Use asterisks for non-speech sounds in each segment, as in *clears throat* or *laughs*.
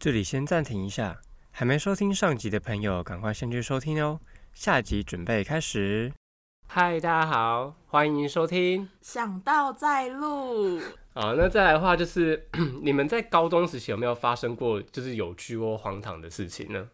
这里先暂停一下，还没收听上集的朋友，赶快先去收听哦。下集准备开始。嗨，大家好，欢迎收听。想到再录。好，那再来的话，就是 *clears throat* 你们在高中时期有没有发生过就是有趣或荒唐的事情呢？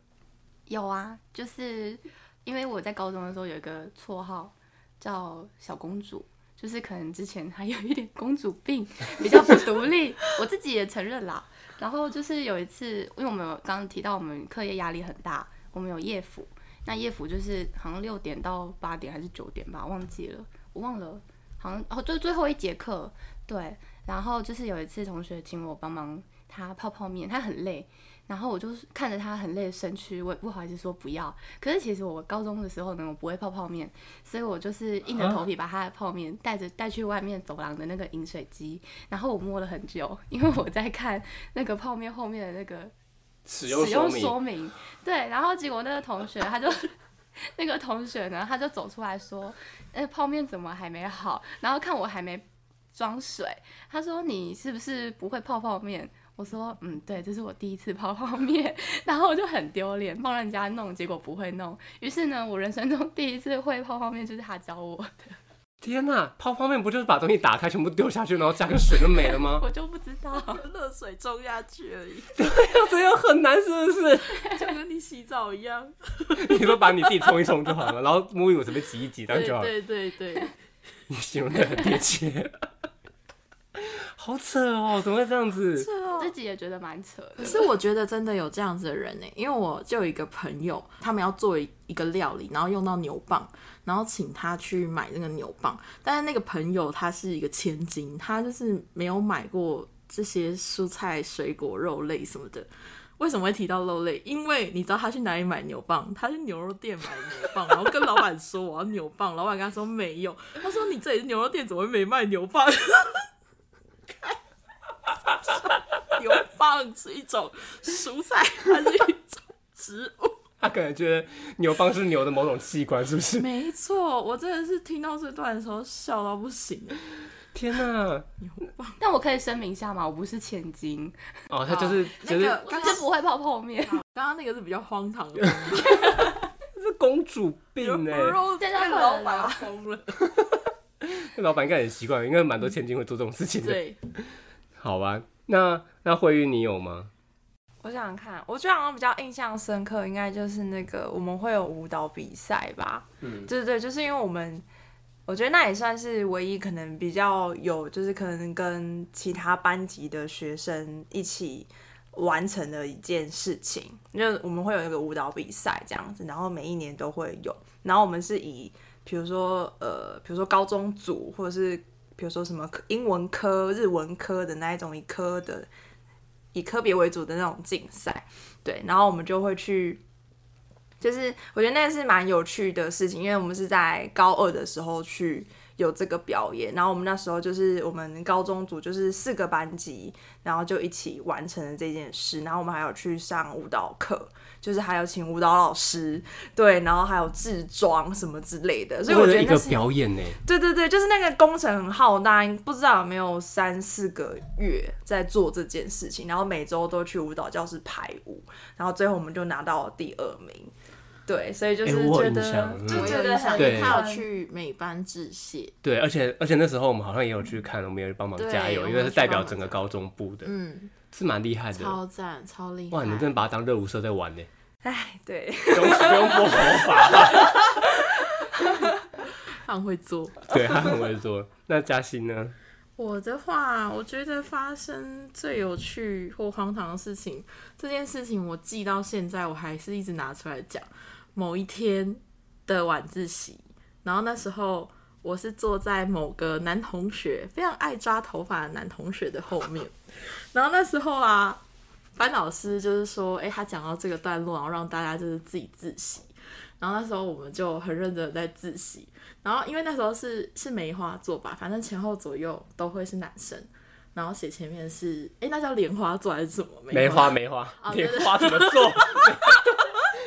有啊，就是因为我在高中的时候有一个绰号叫小公主，就是可能之前还有一点公主病，比较不独立，我自己也承认啦。然后就是有一次，因为我们刚刚提到我们课业压力很大，我们有夜辅，那夜辅就是好像六点到八点还是九点吧，忘记了，我忘了，好像哦，就最后一节课，对。然后就是有一次同学请我帮忙他泡泡面，他很累。然后我就看着他很累的身躯，我也不好意思说不要。可是其实我高中的时候呢，我不会泡泡面，所以我就是硬着头皮把他的泡面带着带去外面走廊的那个饮水机。然后我摸了很久，因为我在看那个泡面后面的那个使用说明。对，然后结果那个同学他就 *laughs* 那个同学呢，他就走出来说：“那泡面怎么还没好？”然后看我还没装水，他说：“你是不是不会泡泡面？”我说，嗯，对，这是我第一次泡泡面，*laughs* 然后我就很丢脸，帮人家弄，结果不会弄。于是呢，我人生中第一次会泡泡面就是他教我的。天哪，泡泡面不就是把东西打开，全部丢下去，然后加个水就没了吗？*laughs* 我就不知道，*laughs* 热水冲下去而已。对呀，这样很难，是不是？就跟你洗澡一样。你说把你自己冲一冲就好了，然后沐浴乳随便挤一挤，这样就好。对对对，你 *laughs* 形容的很贴切。*laughs* 好扯哦，怎么会这样子？扯哦，自己也觉得蛮扯。可是我觉得真的有这样子的人呢，因为我就有一个朋友，他们要做一个料理，然后用到牛蒡，然后请他去买那个牛蒡。但是那个朋友他是一个千金，他就是没有买过这些蔬菜、水果、肉类什么的。为什么会提到肉类？因为你知道他去哪里买牛蒡？他去牛肉店买牛蒡，然后跟老板说我要牛蒡，老板跟他说没有。他说你这里是牛肉店，怎么会没卖牛蒡？*laughs* 牛蒡是一种蔬菜还是一种植物？他可能觉得牛蒡是牛的某种器官，是不是？没错，我真的是听到这段的时候笑到不行。天哪！*laughs* 但我可以声明一下吗？我不是千金哦，他就是就是刚刚不会泡泡面。刚刚那个是比较荒唐的，*laughs* 是公主病哎！现在老板疯了，那 *laughs* 老板应该很习惯，应该蛮多千金会做这种事情的。对。好吧，那那慧玉你有吗？我想想看，我觉得好像比较印象深刻，应该就是那个我们会有舞蹈比赛吧。嗯，对对对，就是因为我们，我觉得那也算是唯一可能比较有，就是可能跟其他班级的学生一起完成的一件事情。就我们会有一个舞蹈比赛这样子，然后每一年都会有，然后我们是以比如说呃，比如说高中组或者是。比如说什么英文科、日文科的那一种，以科的以科别为主的那种竞赛，对，然后我们就会去，就是我觉得那是蛮有趣的事情，因为我们是在高二的时候去有这个表演，然后我们那时候就是我们高中组就是四个班级，然后就一起完成了这件事，然后我们还有去上舞蹈课。就是还有请舞蹈老师，对，然后还有制装什么之类的，所以我觉得一个表演呢。对对对，就是那个工程很浩大，不知道有没有三四个月在做这件事情，然后每周都去舞蹈教室排舞，然后最后我们就拿到了第二名。对，所以就是觉得就觉得很他有去美班致谢。对，而且而且那时候我们好像也有去看，我们也帮忙加油，因为是代表整个高中部的，嗯，是蛮厉害的，超赞，超厉害。哇，你真的把它当热舞社在玩呢。*laughs* 哎，对，*laughs* 不用不用播头发，*laughs* 他很会做，对他很会做。那嘉欣呢？我的话，我觉得发生最有趣或荒唐的事情，这件事情我记到现在，我还是一直拿出来讲。某一天的晚自习，然后那时候我是坐在某个男同学非常爱抓头发的男同学的后面，*laughs* 然后那时候啊。班老师就是说，哎，他讲到这个段落，然后让大家就是自己自习。然后那时候我们就很认真的在自习。然后因为那时候是是梅花座吧，反正前后左右都会是男生。然后写前面是，哎，那叫莲花座还是什么？梅花梅花，莲花怎么做？*laughs*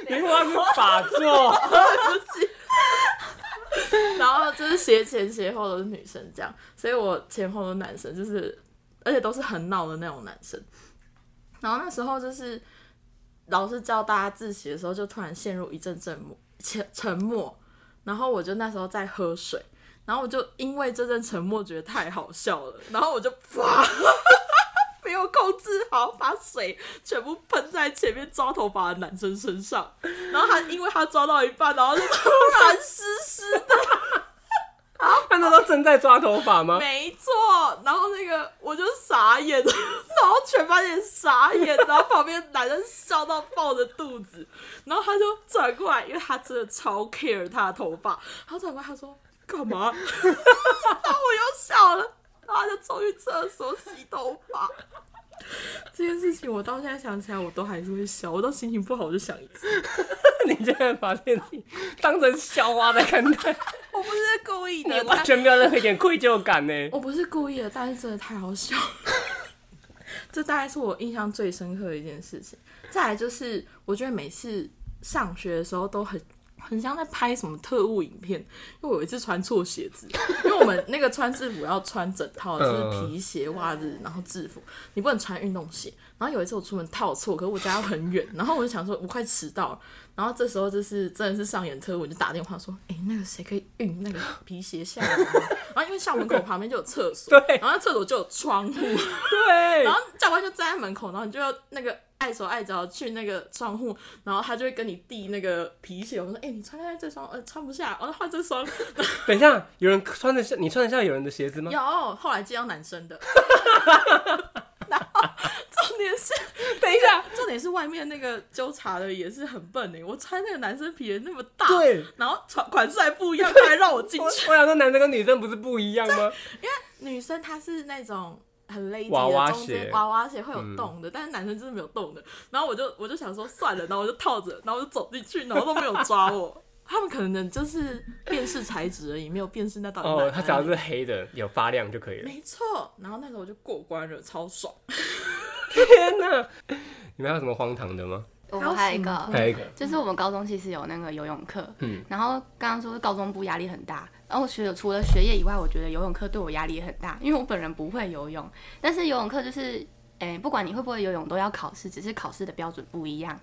莲花是法座。*laughs* 然后就是斜前斜后都是女生这样，所以我前后的男生，就是而且都是很闹的那种男生。然后那时候就是老师教大家自习的时候，就突然陷入一阵阵默沉沉默，然后我就那时候在喝水，然后我就因为这阵沉默觉得太好笑了，然后我就啪。没有控制好，把水全部喷在前面抓头发的男生身上，然后他因为他抓到一半，然后就突然湿湿的。看到他正在抓头发吗？没错，然后那个我就傻眼，然后全班也傻眼，然后旁边男生笑到抱着肚子，然后他就转过来，因为他真的超 care 他的头发，他转过来他说干嘛？*laughs* 然后我又笑了，然后他就冲去厕所洗头发。*laughs* 这件事情我到现在想起来，我都还是会笑。我都心情不好我就想一次。*laughs* 你现在把自己当成笑话在看待，*laughs* 我不是故意的，你完全没有任何一点愧疚感呢。我不是故意的，但是真的太好笑了。这大概是我印象最深刻的一件事情。再来就是，我觉得每次上学的时候都很。很像在拍什么特务影片，因为我有一次穿错鞋子，因为我们那个穿制服要穿整套，就是皮鞋、袜子，然后制服，你不能穿运动鞋。然后有一次我出门套错，可是我家又很远，然后我就想说，我快迟到了。然后这时候就是真的是上演特务，就打电话说，哎，那个谁可以运那个皮鞋下来？然后因为校门口旁边就有厕所，对，然后厕所就有窗户，对，然后教官就站在门口，然后你就要那个。碍手碍脚去那个窗户，然后他就会跟你递那个皮鞋。我说：“哎，你穿下这双，呃，穿不下，我要换这双。*laughs* ”等一下，有人穿得下？你穿得下有人的鞋子吗？有，后来接到男生的。*laughs* 是，*laughs* 等一下，重点是外面那个纠察的也是很笨哎，我穿那个男生皮鞋那么大，对，然后款款式还不一样，他还让我进去。我想说，男生跟女生不是不一样吗？因为女生她是那种。很勒娃的中间娃娃鞋会有洞的，但是男生就是没有洞的。然后我就我就想说算了，然后我就套着，然后我就走进去，然后都没有抓我。*laughs* 他们可能就是辨识材质而已，没有辨识那到底。哦，他只要是黑的有发亮就可以了。没错，然后那时候我就过关了，超爽。天哪！你们还有什么荒唐的吗？我还有一个，还有一个，就是我们高中其实有那个游泳课。嗯。然后刚刚说高中部压力很大。然后学除了学业以外，我觉得游泳课对我压力也很大，因为我本人不会游泳。但是游泳课就是，诶，不管你会不会游泳，都要考试，只是考试的标准不一样。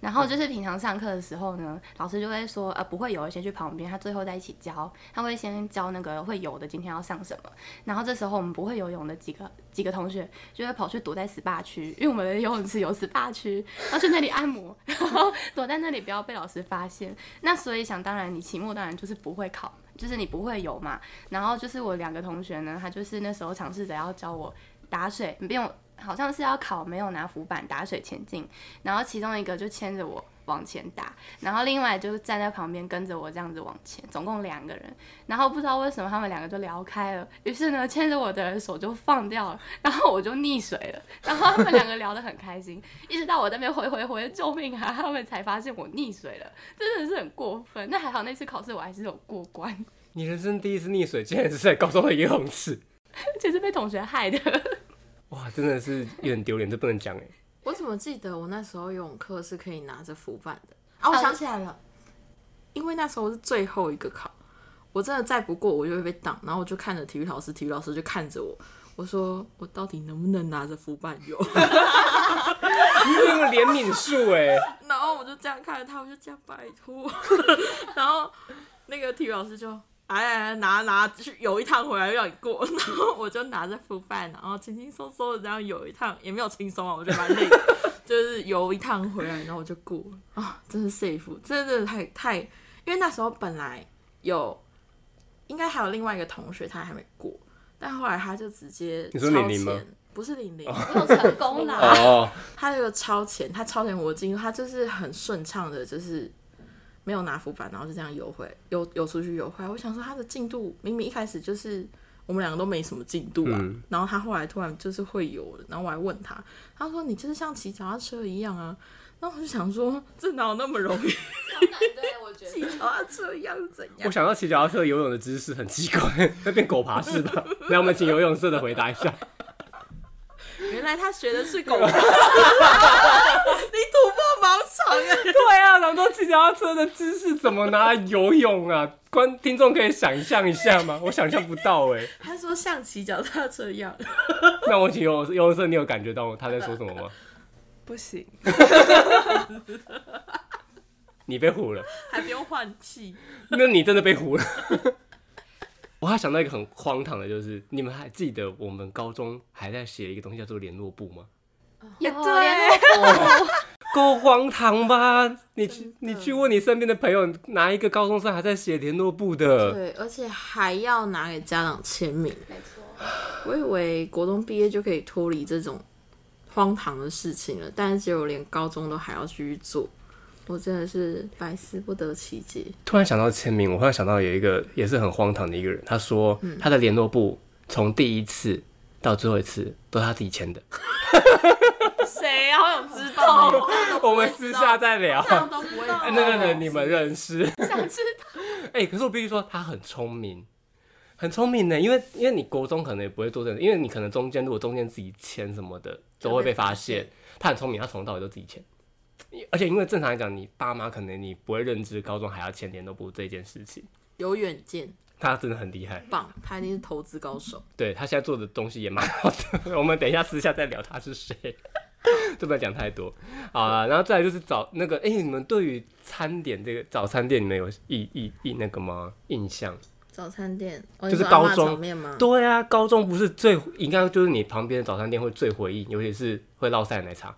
然后就是平常上课的时候呢，老师就会说，呃，不会游，先去旁边，他最后再一起教。他会先教那个会游的，今天要上什么。然后这时候我们不会游泳的几个几个同学就会跑去躲在 SPA 区，因为我们的游泳池有 SPA 区，要去那里按摩，然后躲在那里不要被老师发现。那所以想当然，你期末当然就是不会考，就是你不会游嘛。然后就是我两个同学呢，他就是那时候尝试着要教我打水，你不用。好像是要考没有拿浮板打水前进，然后其中一个就牵着我往前打，然后另外就是站在旁边跟着我这样子往前，总共两个人，然后不知道为什么他们两个就聊开了，于是呢牵着我的人手就放掉了，然后我就溺水了，然后他们两个聊得很开心，一直到我那边回回回救命啊，他们才发现我溺水了，真的是很过分。那还好那次考试我还是有过关。你人生第一次溺水竟然是在高中的游泳池，其 *laughs* 实被同学害的。哇，真的是有点丢脸，这不能讲哎。我怎么记得我那时候游泳课是可以拿着浮板的啊？我想起来了，因为那时候是最后一个考，我真的再不过我就会被挡，然后我就看着体育老师，体育老师就看着我，我说我到底能不能拿着浮板游？*laughs* 你有怜悯术哎。*laughs* 然后我就这样看着他，我就这样拜托，*laughs* 然后那个体育老师就。哎，拿拿去游一趟回来让你过，*laughs* 然后我就拿着浮板，然后轻轻松松的这样游一趟，也没有轻松啊，我觉得蛮累，就是游一趟回来，然后我就过啊，真是 safe，真的太太，因为那时候本来有，应该还有另外一个同学他还没过，但后来他就直接你说玲玲吗？不是玲玲，又成功了，哦，*laughs* 他这个超前，他超前我进入，他就是很顺畅的，就是。没有拿浮板，然后就这样游回游游出去游回来。我想说他的进度明明一开始就是我们两个都没什么进度啊，然后他后来突然就是会游了。然后我还问他，他说你就是像骑脚踏车一样啊。然后我就想说这哪有那么容易？*laughs* 骑脚踏车一样是怎样？我想到骑脚踏车游泳的姿势很奇怪，*laughs* 那变狗爬式吧？*laughs* 来，我们请游泳社的回答一下。原来他学的是狗，你突对啊，那么多骑脚踏车的姿势怎么拿来游泳啊？观听众可以想象一下吗？我想象不到哎。*laughs* 他说像骑脚踏车一样。那我请游游泳社，你有感觉到他在说什么吗？*laughs* 不行，*laughs* 你被唬了，还不用换气。那你真的被唬了。我还想到一个很荒唐的，就是你们还记得我们高中还在写一个东西叫做联络簿吗？有对 *laughs* 够荒唐吧？你去你去问你身边的朋友，哪一个高中生还在写联络簿的？对，而且还要拿给家长签名。没错，我以为国中毕业就可以脱离这种荒唐的事情了，但是结果连高中都还要继续做，我真的是百思不得其解。突然想到签名，我忽然想到有一个也是很荒唐的一个人，他说嗯他的联络簿从第一次到最后一次都是他自己签的。谁啊？好想知道。*laughs* 我们私下再聊。这样都不会知道哎那个人你们认识？想知道 *laughs* 哎、可是我必须说他很聪明，很聪明呢。因为因为你国中可能也不会做这个，因为你可能中间如果中间自己签什么的都会被发现。他很聪明，他从头到尾都自己签。而且因为正常来讲，你爸妈可能你不会认知高中还要签联络簿这件事情。有远见，他真的很厉害，棒，他一定是投资高手。对他现在做的东西也蛮好的。*laughs* 我们等一下私下再聊他是谁，就不要讲太多好了。然后再来就是早那个，哎、你们对于餐点这个早餐店，你们有印印印那个吗？印象？早餐店，哦就是高中？对啊，高中不是最应该就是你旁边的早餐店会最回忆，尤其是会烙晒奶茶。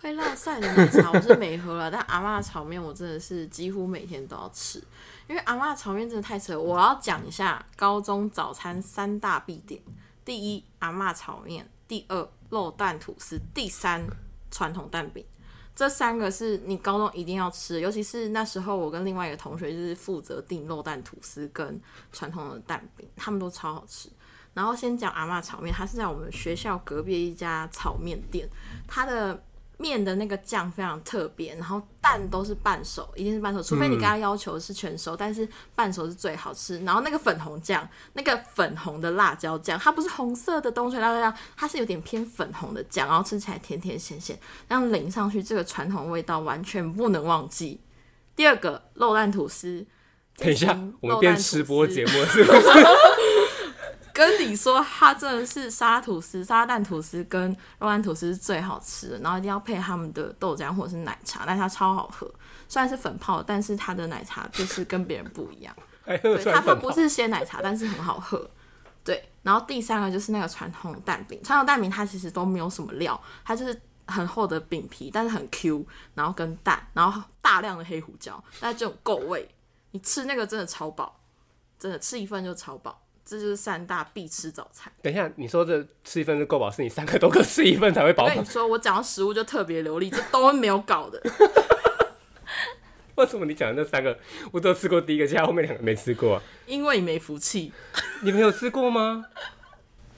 会落晒的奶茶我是没喝了，但阿嬷的炒面我真的是几乎每天都要吃，因为阿嬷的炒面真的太扯。我要讲一下高中早餐三大必点：第一，阿嬷炒面；第二，肉蛋吐司；第三，传统蛋饼。这三个是你高中一定要吃，尤其是那时候我跟另外一个同学就是负责订肉蛋吐司跟传统的蛋饼，他们都超好吃。然后先讲阿嬷炒面，它是在我们学校隔壁一家炒面店，它的面的那个酱非常特别，然后蛋都是半熟，一定是半熟，除非你跟他要求是全熟，但是半熟是最好吃。然后那个粉红酱，那个粉红的辣椒酱，它不是红色的东水辣椒酱，它是有点偏粉红的酱，然后吃起来甜甜咸咸，这样淋上去，这个传统味道完全不能忘记。第二个肉蛋吐司，等一下，我们变吃播节目是不是？*laughs* 跟你说，它真的是沙拉吐司、沙拉蛋吐司跟肉蛋吐司是最好吃的，然后一定要配他们的豆浆或者是奶茶，但它超好喝。虽然是粉泡，但是它的奶茶就是跟别人不一样。对。它它不是鲜奶茶，但是很好喝。对，然后第三个就是那个传统蛋饼，传统蛋饼它其实都没有什么料，它就是很厚的饼皮，但是很 Q，然后跟蛋，然后大量的黑胡椒，但这种够味，你吃那个真的超饱，真的吃一份就超饱。这就是三大必吃早餐。等一下，你说这吃一份就够饱，是你三个都各吃一份才会饱跟你？说，我讲到食物就特别流利，这都没有搞的。*laughs* 为什么你讲的那三个我都有吃过第一个，其他后面两个没吃过啊？因为你没福气。你们有吃过吗？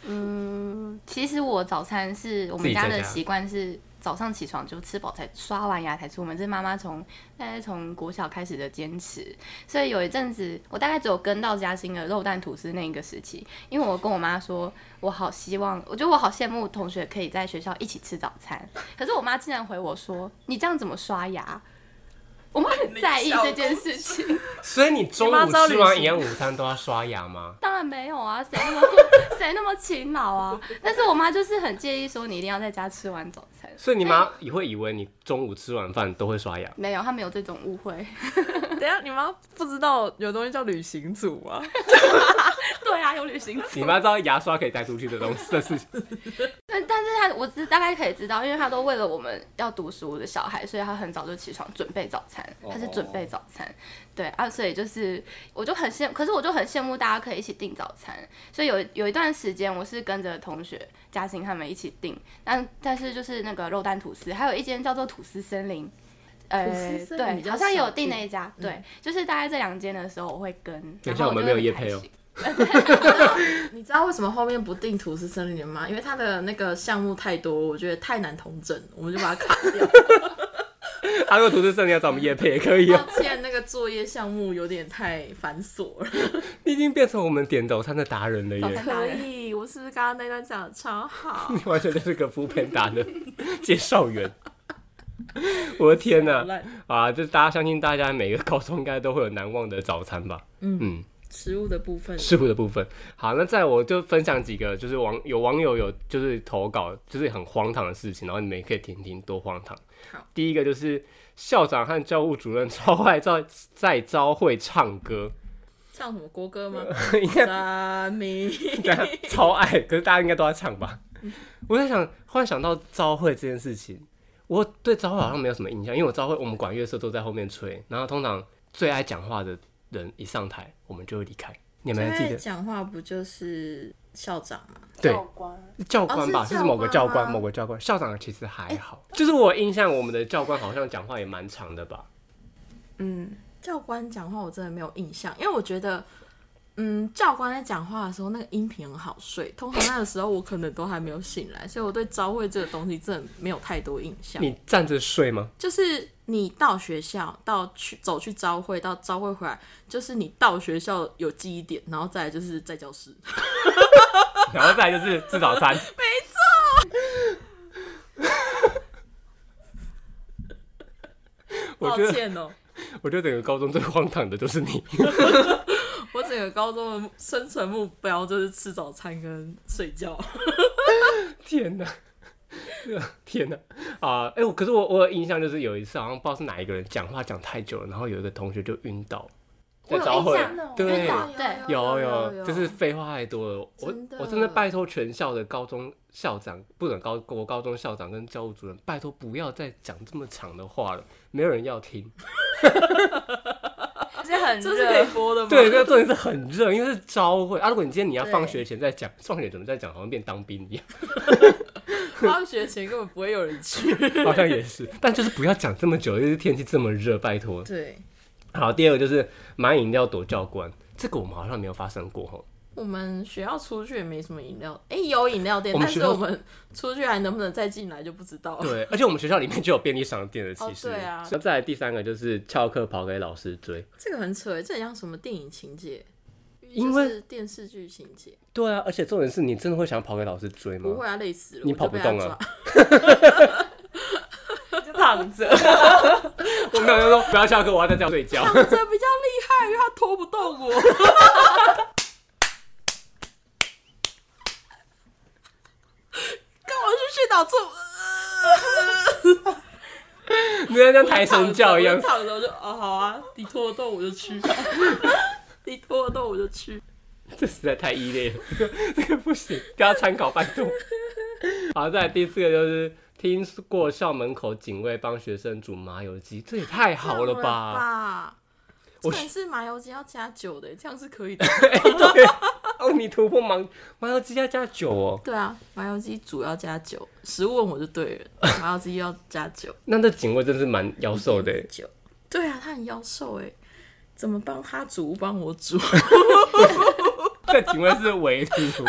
嗯，其实我早餐是我们家的习惯是早上起床就吃饱才刷完牙才出门，这是妈妈从大概从国小开始的坚持。所以有一阵子我大概只有跟到嘉兴的肉蛋吐司那一个时期，因为我跟我妈说，我好希望，我觉得我好羡慕同学可以在学校一起吃早餐，可是我妈竟然回我说，你这样怎么刷牙？我妈很在意这件事情。*laughs* 所以你中午吃完营养午餐都要刷牙吗？当然没有啊，谁那么 *laughs* 谁那么勤劳啊？但是我妈就是很介意说你一定要在家吃完早餐。所以你妈也会以为你中午吃完饭都会刷牙？没有，她没有这种误会。等下你妈不知道有东西叫旅行组吗？*laughs* 对啊，有旅行组。你妈知道牙刷可以带出去的东西 *laughs* 的事情，但但是她我知大概可以知道，因为她都为了我们要读书的小孩，所以她很早就起床准备早餐。她是准备早餐，对啊，所以就是我就很羡，可是我就很羡慕大家可以一起订早餐。所以有有一段时间我是跟着同学嘉欣他们一起订，但但是就是那个肉蛋吐司，还有一间叫做吐司森林。呃，对，好像有少订订那一家，对，就是大概这两间的时候我会跟，然后等一下我们没有就会业配哦 *laughs* *laughs* 你知道为什么后面不定吐司森林吗？因为它的那个项目太多，我觉得太难统整，我们就把它卡掉。*laughs* 他如果图纸剩你要找我们叶配也可以抱哦。歉，那个作业项目有点太繁琐了。你已经变成我们点早餐的达人了耶！可以，我是不是刚刚那段讲的超好？你完全就是个副片达的介绍员。*laughs* 我的天哪！啊，就是大家相信大家每个高中应该都会有难忘的早餐吧？嗯嗯，食物的部分，食物的部分。好，那在我就分享几个，就是网有网友有就是投稿，就是很荒唐的事情，然后你们也可以听听多荒唐。好，第一个就是校长和教务主任超爱在在朝会唱歌，唱什么国歌吗？*laughs* *laughs* 超爱，可是大家应该都在唱吧？我在想，忽然想到朝会这件事情，我对招会好像没有什么印象，因为我招会我们管乐社都在后面吹，然后通常最爱讲话的人一上台，我们就会离开。你们还记得讲话不就是校长吗？对教官教官吧？哦是就是某个教官，某个教官。校长其实还好，就是我印象，我们的教官好像讲话也蛮长的吧？嗯，教官讲话我真的没有印象，因为我觉得，嗯，教官在讲话的时候那个音频很好睡，通常那个时候我可能都还没有醒来，所以我对朝会这个东西真的没有太多印象。你站着睡吗？就是你到学校，到去走去朝会，到朝会回来，就是你到学校有记忆点，然后再来就是在教室。*laughs* 然后再来就是吃早餐。*laughs* *laughs* 我觉得，抱歉哦、我觉得整个高中最荒唐的就是你。我整个高中的生存目标就是吃早餐跟睡觉。*laughs* 天哪！天哪！啊，哎、我可是我我有印象，就是有一次好像不知道是哪一个人讲话讲太久了，然后有一个同学就晕倒，在早会印象，对对有有有，就是废话太多了。我真的我真的拜托全校的高中校长，不准高国高中校长跟教务主任，拜托不要再讲这么长的话了，没有人要听。*laughs* 而且很这是可以热，播的吗？对，这个重点是很热，因为是朝会啊。如果你今天你要放学前再讲，放学怎么再讲，好像变当兵一样，*laughs* 放学前根本不会有人去。*laughs* 好像也是。但就是不要讲这么久，因为天气这么热，拜托。对，好，第二个就是买饮料躲教官，这个我们好像没有发生过哈。我们学校出去也没什么饮料，哎、有饮料店，但是我们出去还能不能再进来就不知道了。对，而且我们学校里面就有便利商店的，其实。哦对啊那再来第三个就是翘课跑给老师追，这个很扯，这很像什么电影情节，因为就是电视剧情节。对啊，而且重点是你真的会想跑给老师追吗？不会啊，累死了，你跑不动啊。*laughs* 就躺着。*laughs* 我没有就说不要翘课，我要在家睡觉。这比较厉害，因为他拖不动我。干嘛去训导处？*laughs* 你要像抬神教一样我，躺着我就哦好啊，你拖得动我就去，*laughs* 你拖得动我就去。这实在太异类了，这 *laughs* 个这个不行，不要参考拜托。好，再来第四个就是听过校门口警卫帮学生煮麻油鸡，这也太好了吧？吧？我是麻油鸡要加酒的，这样是可以的。对，哦，你突破麻麻油鸡要加酒哦，对啊，麻油鸡主要加酒，食物问我就对了，麻油鸡要加酒。*laughs* 那这警卫真是蛮妖兽的耶。酒。对啊，他很妖兽哎，怎么帮他煮，帮我煮？*laughs* *laughs* 这警卫是围图，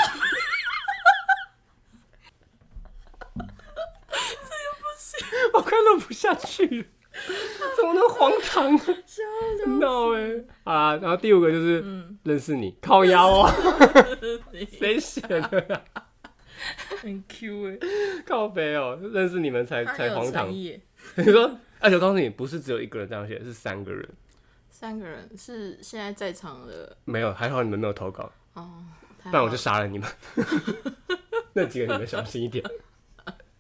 我快录不下去了，*laughs* 怎么能荒唐啊？闹哎啊！然后第五个就是认识你，靠腰哦，谁写的啊？很 Q 哎，靠背哦，认识你们才才荒唐。你说，而且我告诉你，不是只有一个人这样写，是三个人。三个人是现在在场的没有，还好你们没有投稿，哦，不然我就杀了你们。*laughs* 那几个你们小心一点。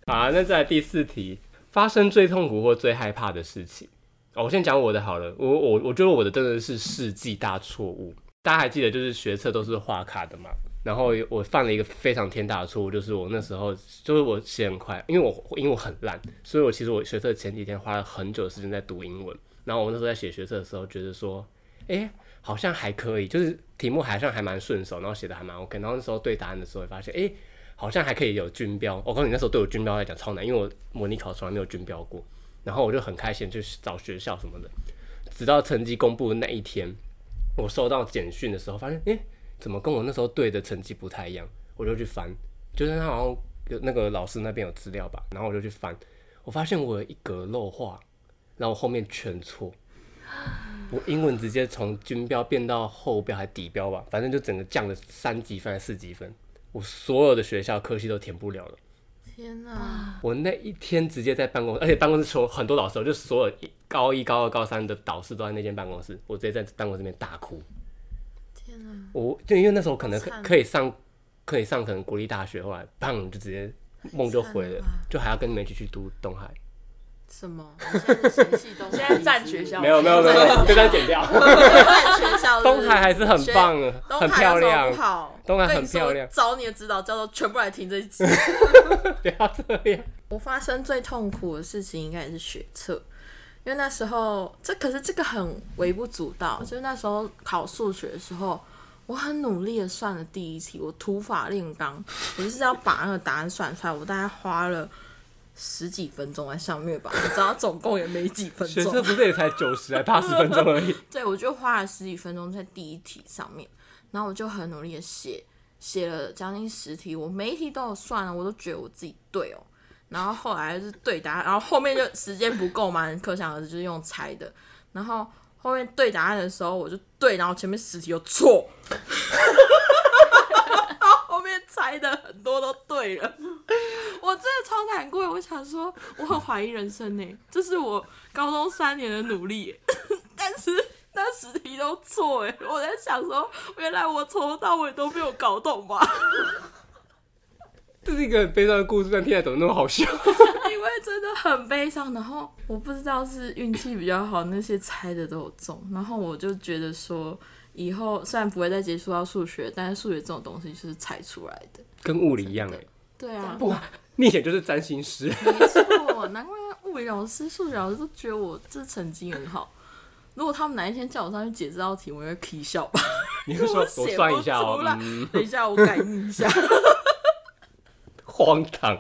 好啊，那再来第四题，发生最痛苦或最害怕的事情。哦，我先讲我的好了。我我我觉得我的真的是世纪大错误。大家还记得，就是学测都是画卡的嘛。然后我犯了一个非常天大的错误，就是我那时候就是我写很快，因为我因为我很烂，所以我其实我学测前几天花了很久的时间在读英文。然后我那时候在写学测的时候，觉得说，哎、好像还可以，就是题目好像还蛮顺手，然后写的还蛮 OK。然后那时候对答案的时候，发现，哎、好像还可以有军标。我告诉你，那时候对我军标来讲超难，因为我模拟考从来没有军标过。然后我就很开心，去找学校什么的。直到成绩公布的那一天，我收到简讯的时候，发现，诶，怎么跟我那时候对的成绩不太一样？我就去翻，就是他好像有那个老师那边有资料吧，然后我就去翻，我发现我有一格漏画，然后后面全错。我英文直接从军标变到后标还底标吧，反正就整个降了三级分还是四级分，我所有的学校科系都填不了了。天哪！我那一天直接在办公室，而且办公室从很多老师哦，就所有高一、高二、高三的导师都在那间办公室，我直接在办公室里面大哭。天哪！我就因为那时候可能可可以上可以上可能国立大学，后来砰就直接梦就毁了就还要跟你们一起去读东海。什么？*laughs* 你现在是嫌弃东海？现在占学校没有没有没有，没有这段剪掉。占学校东海还是很棒的，很东海漂亮有什么不。好，东海我跟你说很漂亮找你的指导教授全部来听这一集。不要这样。我发生最痛苦的事情应该也是学测，因为那时候这可是这个很微不足道，就是那时候考数学的时候，我很努力的算了第一题，我土法炼钢，我就是要把那个答案算出来，我大概花了十几分钟在上面吧，你知道总共也没几分钟学测，不是也才九十还八十分钟而已。*laughs* 对，我就花了十几分钟在第一题上面，然后我就很努力的写，写了将近十题，我每一题都有算了，我都觉得我自己对哦。然后后来就是对答案，然后后面就时间不够嘛，可想而知就是用猜的。然后后面对答案的时候，我就对，然后前面十题又错，猜的很多都对了，我真的超难过。我想说，我很怀疑人生呢，这是我高中三年的努力耶，但是那十题都错哎，我在想说，原来我从头到尾都没有搞懂吧？这是一个很悲伤的故事，但听起来怎么那么好笑？*laughs* 因为真的很悲伤，然后我不知道是运气比较好，那些猜的都有中，然后我就觉得说，以后虽然不会再接触到数学，但是数学这种东西就是猜出来的。跟物理一样哎、对啊，哇，你以前就是占星师，没错，难怪物理老师、数学老师都觉得我这成绩很好。如果他们哪一天叫我上去解这道题，我会啼笑吧。*laughs* 你是说我写算一下哦、不出来嗯，等一下，我感应一下。*laughs* 荒唐。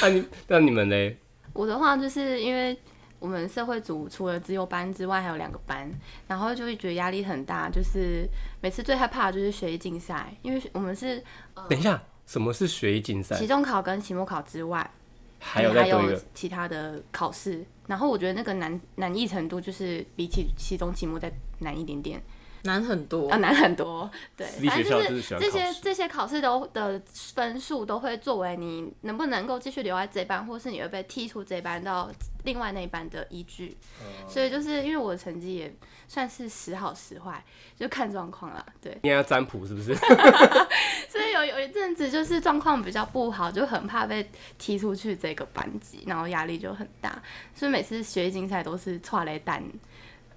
那、你那你们呢？我的话就是因为我们社会组除了自由班之外，还有两个班，然后就会觉得压力很大，就是每次最害怕的就是学艺竞赛，因为我们是等一下，什么是学艺竞赛期？中考跟期末考之外，还有还有其他的考试，然后我觉得那个难难易程度就是比起期中、期末再难一点点，难很多啊，难很多。对，反正就是这些这些考试都的分数都会作为你能不能够继续留在这班，或是你会被踢出这班到另外那一班的依据。哦所以就是因为我的成绩也算是时好时坏，就看状况啦。对，应该要占卜是不是？*laughs* 所以有有一阵子就是状况比较不好，就很怕被踢出去这个班级，然后压力就很大，所以每次学习竞赛都是错雷蛋。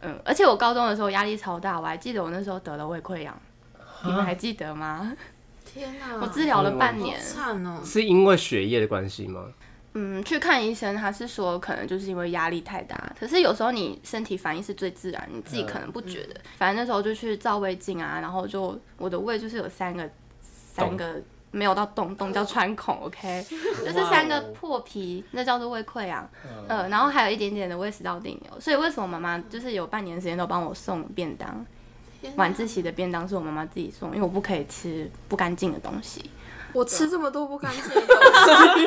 嗯，而且我高中的时候压力超大，我还记得我那时候得了胃溃疡，你们还记得吗？天哪！我治疗了半年好，惨哦。是因为学业的关系吗？嗯，去看医生，他是说可能就是因为压力太大，可是有时候你身体反应是最自然，你自己可能不觉得。反正那时候就去照胃镜啊，然后就我的胃就是有三个三个没有到洞洞 *laughs* 叫穿孔，OK，*laughs* 就是三个破皮，那叫做胃溃疡。呃，然后还有一点点的胃食道逆流，所以为什么妈妈就是有半年时间都帮我送便当，晚自习的便当是我妈妈自己送，因为我不可以吃不干净的东西。我吃这么多不干净的东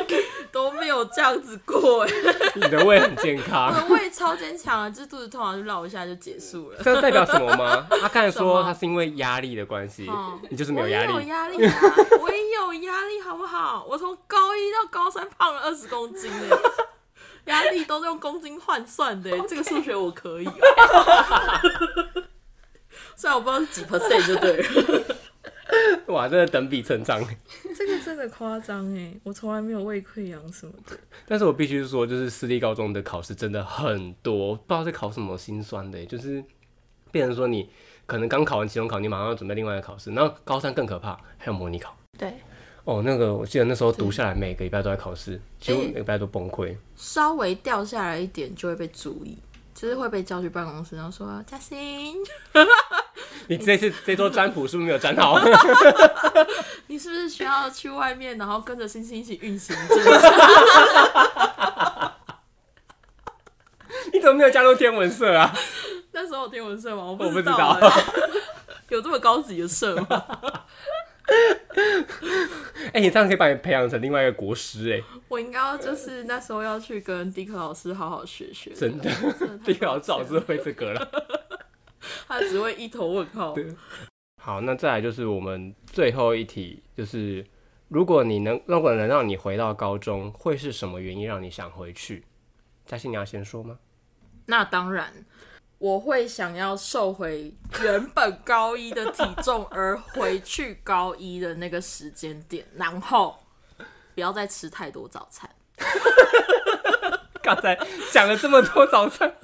西都没有这样子过哎，*laughs* 你的胃很健康我，的胃超坚强的，就是肚子痛啊就绕一下就结束了。这代表什么吗？*laughs* 他刚才什说他是因为压力的关系哦，你就是没有压我有力。压力啊，我也有压力，好不好？我从高一到高三胖了二十公斤哎，压力都是用公斤换算的欸，这个数学我可以、哦。*laughs* 虽然我不知道是几 percent 就对了，*laughs* 哇，真的等比成长。*laughs* 这个真的夸张哎，我从来没有胃溃疡什么的。但是我必须说，就是私立高中的考试真的很多，不知道在考什么心酸的，就是变成说你可能刚考完期中考，你马上要准备另外一个考试，然后高三更可怕，还有模拟考。对，哦，那个我记得那时候读下来，每个礼拜都在考试，几乎每个礼拜都崩溃。稍微掉下来一点就会被注意，就是会被叫去办公室，然后说嘉欣，*laughs* 你这次这桌占卜是不是没有占好？*laughs* 你是不是需要去外面，然后跟着星星一起运行？*laughs* 你怎么没有加入天文社啊？那时候有天文社吗？我我不知知道欸有这么高级的社吗？*laughs* 哎、你这样可以把你培养成另外一个国师哎、我应该要就是那时候要去跟迪克老师好好学学，真的，真的太这个抱歉老师早就会这个了。*laughs* 他只会一头问号。好，那再来就是我们最后一题，就是如果你能，如果能让你回到高中，会是什么原因让你想回去？嘉欣，你要先说吗？那当然，我会想要瘦回原本高一的体重，而回去高一的那个时间点，然后不要再吃太多早餐。*laughs* 刚才讲了这么多早餐，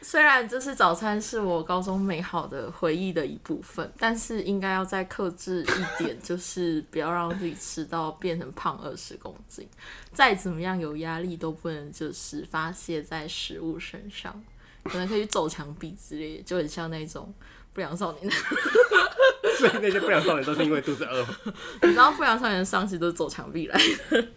虽然这是早餐是我高中美好的回忆的一部分，但是应该要再克制一点，就是不要让自己吃到变成胖二十公斤。再怎么样有压力都不能就是发泄在食物身上，可能可以去揍墙壁之类的，就很像那种不良少年。*laughs* 所以那些不良少年都是因为肚子饿。*laughs* 你知道不良少年的伤其实都是走墙壁来的。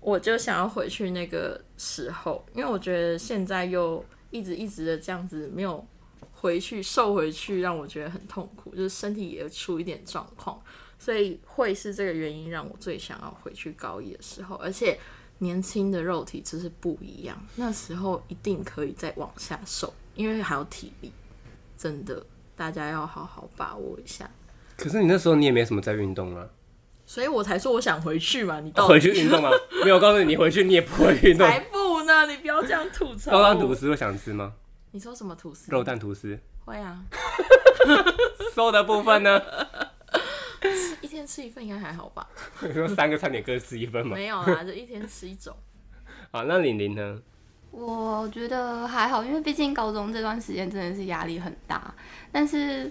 我就想要回去那个时候，因为我觉得现在又一直一直的这样子没有回去瘦回去，让我觉得很痛苦，就是身体也出一点状况，所以会是这个原因让我最想要回去高一的时候，而且年轻的肉体就是不一样，那时候一定可以再往下瘦，因为还有体力，真的大家要好好把握一下。可是你那时候你也没什么在运动啊，所以我才说我想回去嘛，你到回去运动吗？没有，我告诉你，你回去你也不会运动。*laughs* 才不呢！你不要这样吐槽。高蛋吐司会想吃吗？你说什么吐司？肉蛋吐司。会啊。*laughs* 瘦的部分呢？*laughs* 一天吃一份应该还好吧？你 *laughs* 说三个餐点各吃一份吗？没有啊，就一天吃一种。*laughs* 好，那玲玲呢？我觉得还好，因为毕竟高中这段时间真的是压力很大。但是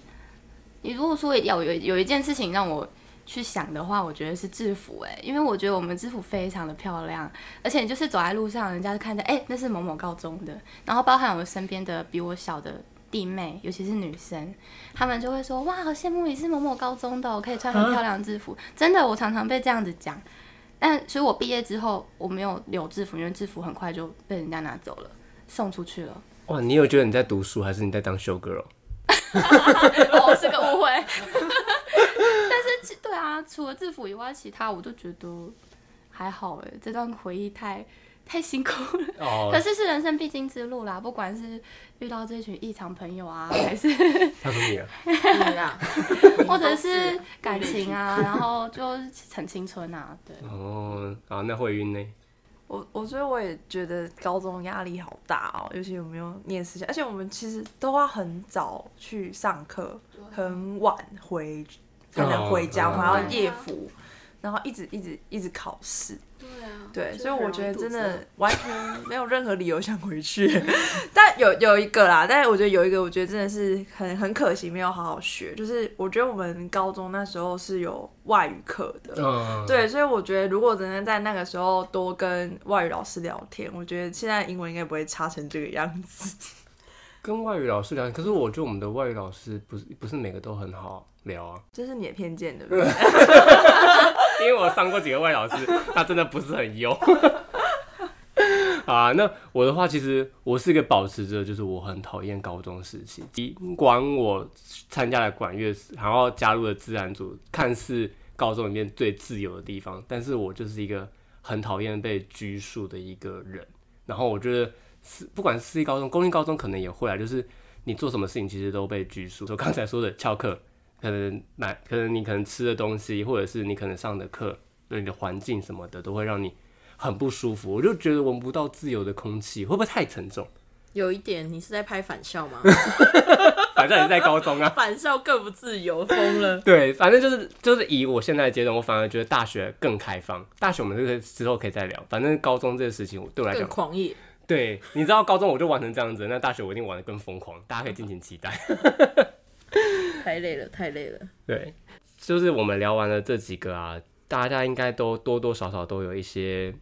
你如果说要有有一件事情让我去想的话，我觉得是制服哎、因为我觉得我们制服非常的漂亮，而且你就是走在路上，人家就看着哎、那是某某高中的，然后包含我身边的比我小的弟妹，尤其是女生，他们就会说哇，好羡慕你是某某高中的我，可以穿很漂亮的制服。真的，我常常被这样子讲。但所以，我毕业之后我没有留制服，因为制服很快就被人家拿走了，送出去了。哇，你有觉得你在读书，还是你在当 show *laughs* girl？哦，是个误会。*laughs* 但是对啊，除了制服以外，其他我都觉得还好哎。这段回忆太太辛苦了，哦可，是是人生必经之路啦。不管是遇到这群异常朋友啊，*laughs* 还是他说你啊，*laughs* 或者是感情啊，*laughs* 然后就很青春啊，对。哦，啊，那会晕呢？我我觉得我也觉得高中压力好大哦，尤其我们又念私校，而且我们其实都要很早去上课，很晚回，才能回家，哦我们还要夜辅，然后一直一直一直考试，对啊，对，所以我觉得真的完全没有任何理由想回去。*laughs* 但有有一个啦，但是我觉得有一个，我觉得真的是很很可惜，没有好好学。就是我觉得我们高中那时候是有外语课的，嗯，对，所以我觉得如果真的在那个时候多跟外语老师聊天，我觉得现在英文应该不会差成这个样子。*laughs* 跟外语老师聊，可是我觉得我们的外语老师不是不是每个都很好聊啊，这是你的偏见，对不对？*laughs* 因为我上过几个外老师，他真的不是很优。*laughs* 啊，那我的话，其实我是一个保持着，就是我很讨厌高中时期。尽管我参加了管乐，然后加入了自然组，看似高中里面最自由的地方，但是我就是一个很讨厌被拘束的一个人。然后我觉得是不管是私立高中、公立高中，可能也会啊，就是你做什么事情其实都被拘束。就刚才说的翘课，可能买，可能你可能吃的东西，或者是你可能上的课，对你的环境什么的，都会让你很不舒服。我就觉得闻不到自由的空气，会不会太沉重？有一点，你是在拍返校吗？*laughs* 反正你在高中啊。返校更不自由，疯了。*laughs* 对，反正就是就是以我现在的阶段，我反而觉得大学更开放。大学我们这个之后可以再聊，反正高中这个事情，我对我来更讲，狂野。对，你知道高中我就玩成这样子，那大学我一定玩的更疯狂，大家可以尽情期待。太累了，太累了。对，就是我们聊完了这几个啊，大家应该都多多少少都有一些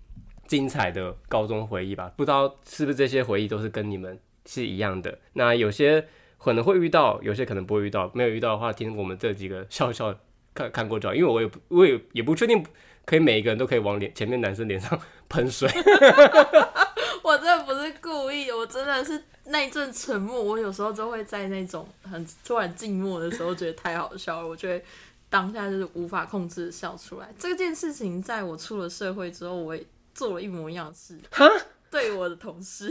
精彩的高中回忆吧？不知道是不是这些回忆都是跟你们是一样的？那有些可能会遇到，有些可能不会遇到。没有遇到的话，听我们这几个笑笑看看过就好，因为我也不我也也不确定可以每一个人都可以往脸前面男生脸上喷水。*laughs* 我真的不是故意，我真的是那一阵沉默。我有时候就会在那种很突然静默的时候，觉得太好笑了。我觉得当下就是无法控制的笑出来。这件事情在我出了社会之后，我也做了一模一样的事，哈，对我的同事，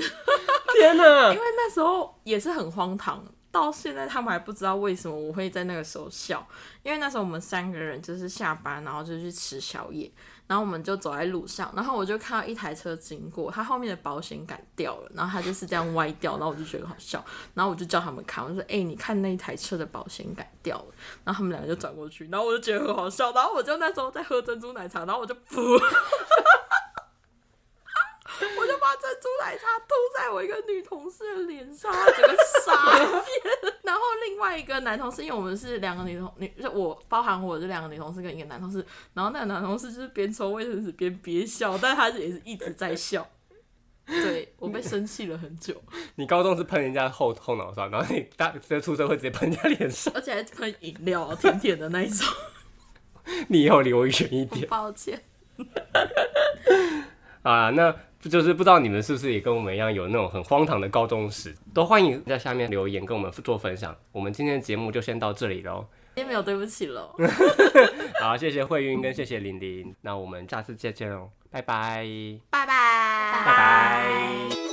天 *laughs* 哪因！为那时候也是很荒唐。到现在他们还不知道为什么我会在那个时候笑，因为那时候我们三个人就是下班，然后就去吃宵夜，然后我们就走在路上，然后我就看到一台车经过，它后面的保险杆掉了，然后它就是这样歪掉，然后我就觉得好笑，然后我就叫他们看，我说：“哎、你看那一台车的保险杆掉了。”然后他们两个就转过去，然后我就觉得很好笑，然后我就那时候在喝珍珠奶茶，然后我就噗。*laughs* 我就把珍珠奶茶吐在我一个女同事的脸上，她整个傻眼。*laughs* 然后另外一个男同事，因为我们是两个女同女，就我包含我这两个女同事跟一个男同事，然后那个男同事就是边抽卫生纸边憋笑，但他也是一直在笑。对我被生气了很久，你高中是喷人家后后脑勺，然后你大直接出社会直接喷人家脸上，而且还喷饮料，甜甜的那一种。*laughs* 你以后离我远一点抱歉，*laughs* 啊！那就是不知道你们是不是也跟我们一样有那种很荒唐的高中史，都欢迎在下面留言跟我们做分享。我们今天的节目就先到这里喽。今天没有对不起喽。*laughs* 好，谢谢慧云跟谢谢玲玲，那我们下次再见喽，拜拜。拜拜，拜拜。